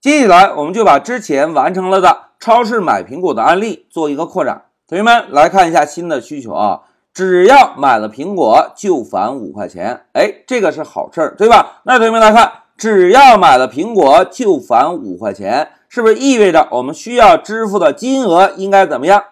接下来，我们就把之前完成了的超市买苹果的案例做一个扩展。同学们来看一下新的需求啊，只要买了苹果就返五块钱，哎，这个是好事儿，对吧？那同学们来看，只要买了苹果就返五块钱，是不是意味着我们需要支付的金额应该怎么样？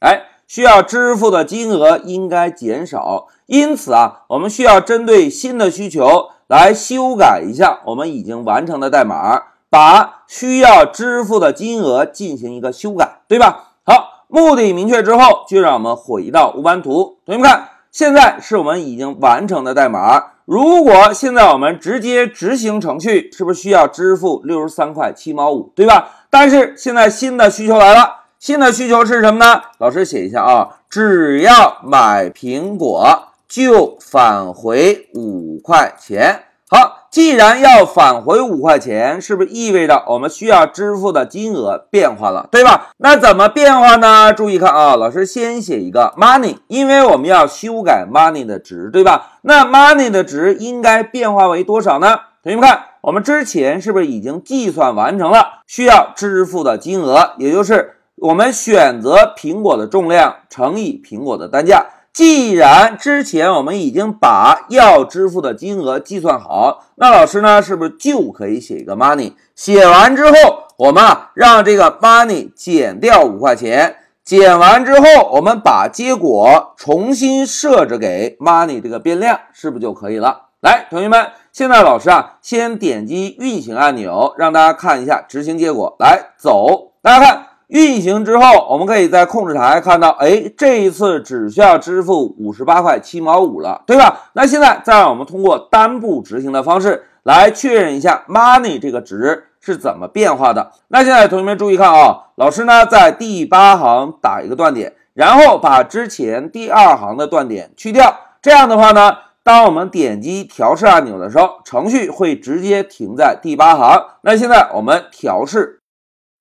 哎，需要支付的金额应该减少。因此啊，我们需要针对新的需求来修改一下我们已经完成的代码。把需要支付的金额进行一个修改，对吧？好，目的明确之后，就让我们回到乌班图。同学们看，现在是我们已经完成的代码。如果现在我们直接执行程序，是不是需要支付六十三块七毛五，对吧？但是现在新的需求来了，新的需求是什么呢？老师写一下啊，只要买苹果就返回五块钱。好，既然要返回五块钱，是不是意味着我们需要支付的金额变化了，对吧？那怎么变化呢？注意看啊，老师先写一个 money，因为我们要修改 money 的值，对吧？那 money 的值应该变化为多少呢？同学们看，我们之前是不是已经计算完成了需要支付的金额？也就是我们选择苹果的重量乘以苹果的单价。既然之前我们已经把要支付的金额计算好，那老师呢是不是就可以写一个 money？写完之后，我们啊让这个 money 减掉五块钱，减完之后，我们把结果重新设置给 money 这个变量，是不是就可以了？来，同学们，现在老师啊先点击运行按钮，让大家看一下执行结果。来，走，大家看。运行之后，我们可以在控制台看到，哎，这一次只需要支付五十八块七毛五了，对吧？那现在再让我们通过单步执行的方式来确认一下 money 这个值是怎么变化的。那现在同学们注意看啊，老师呢在第八行打一个断点，然后把之前第二行的断点去掉。这样的话呢，当我们点击调试按钮的时候，程序会直接停在第八行。那现在我们调试，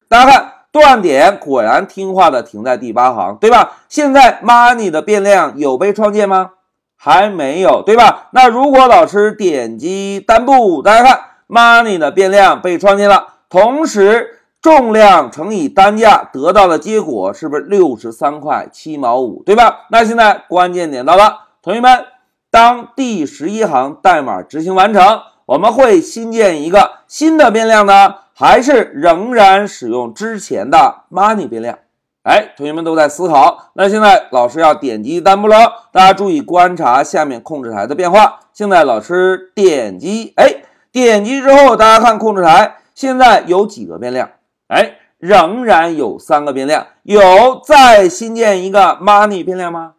大家看。断点果然听话的停在第八行，对吧？现在 money 的变量有被创建吗？还没有，对吧？那如果老师点击单步，大家看 money 的变量被创建了，同时重量乘以单价得到的结果是不是六十三块七毛五，对吧？那现在关键点到了，同学们，当第十一行代码执行完成，我们会新建一个新的变量呢？还是仍然使用之前的 money 变量，哎，同学们都在思考。那现在老师要点击单步了，大家注意观察下面控制台的变化。现在老师点击，哎，点击之后，大家看控制台现在有几个变量？哎，仍然有三个变量。有再新建一个 money 变量吗？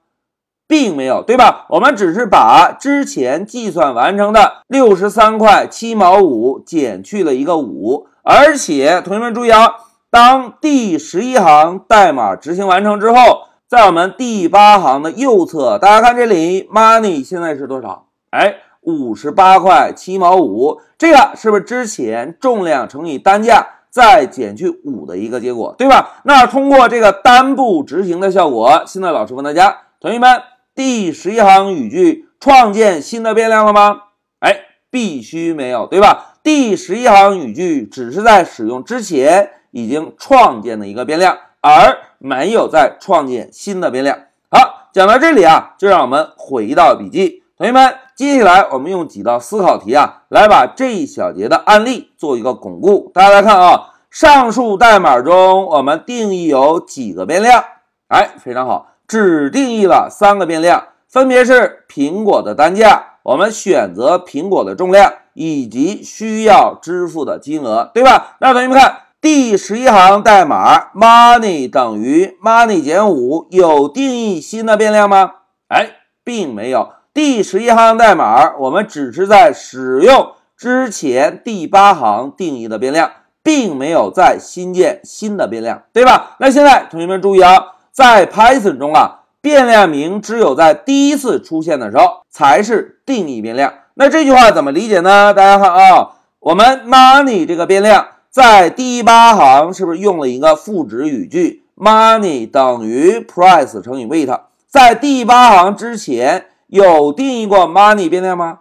并没有，对吧？我们只是把之前计算完成的六十三块七毛五减去了一个五。而且，同学们注意啊，当第十一行代码执行完成之后，在我们第八行的右侧，大家看这里，money 现在是多少？哎，五十八块七毛五。这个是不是之前重量乘以单价再减去五的一个结果，对吧？那通过这个单步执行的效果，现在老师问大家，同学们，第十一行语句创建新的变量了吗？哎，必须没有，对吧？第十一行语句只是在使用之前已经创建的一个变量，而没有在创建新的变量。好，讲到这里啊，就让我们回到笔记，同学们，接下来我们用几道思考题啊，来把这一小节的案例做一个巩固。大家来看啊，上述代码中我们定义有几个变量？哎，非常好，只定义了三个变量，分别是苹果的单价，我们选择苹果的重量。以及需要支付的金额，对吧？那同学们看第十一行代码，money 等于 money 减五，有定义新的变量吗？哎，并没有。第十一行代码，我们只是在使用之前第八行定义的变量，并没有再新建新的变量，对吧？那现在同学们注意啊，在 Python 中啊，变量名只有在第一次出现的时候才是定义变量。那这句话怎么理解呢？大家看啊，我们 money 这个变量在第八行是不是用了一个赋值语句？money 等于 price 乘以 weight。在第八行之前有定义过 money 变量吗？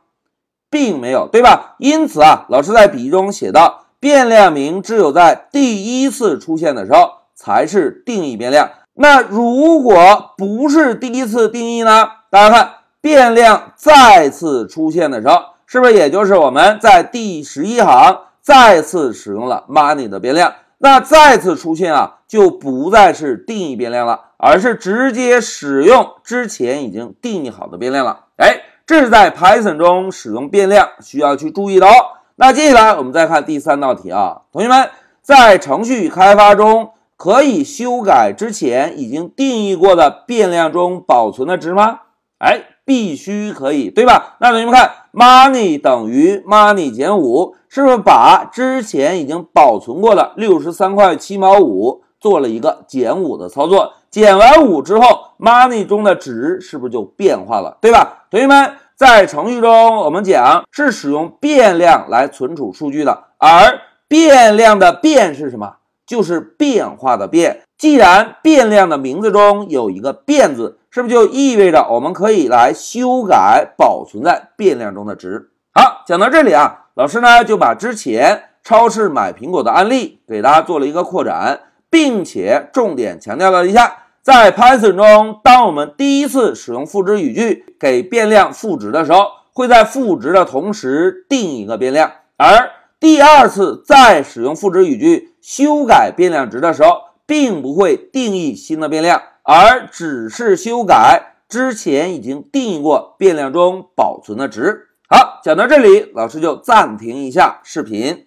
并没有，对吧？因此啊，老师在笔记中写到变量名只有在第一次出现的时候才是定义变量。那如果不是第一次定义呢？大家看，变量再次出现的时候，是不是也就是我们在第十一行再次使用了 money 的变量？那再次出现啊，就不再是定义变量了，而是直接使用之前已经定义好的变量了。哎，这是在 Python 中使用变量需要去注意的哦。那接下来我们再看第三道题啊，同学们在程序开发中可以修改之前已经定义过的变量中保存的值吗？哎，必须可以，对吧？那同学们看，money 等于 money 减五。是不是把之前已经保存过的六十三块七毛五做了一个减五的操作？减完五之后，money 中的值是不是就变化了？对吧？同学们，在程序中，我们讲是使用变量来存储数据的，而变量的变是什么？就是变化的变。既然变量的名字中有一个变字，是不是就意味着我们可以来修改保存在变量中的值？好，讲到这里啊。老师呢就把之前超市买苹果的案例给大家做了一个扩展，并且重点强调了一下，在 Python 中，当我们第一次使用赋值语句给变量赋值的时候，会在赋值的同时定一个变量；而第二次再使用赋值语句修改变量值的时候，并不会定义新的变量，而只是修改之前已经定义过变量中保存的值。好，讲到这里，老师就暂停一下视频。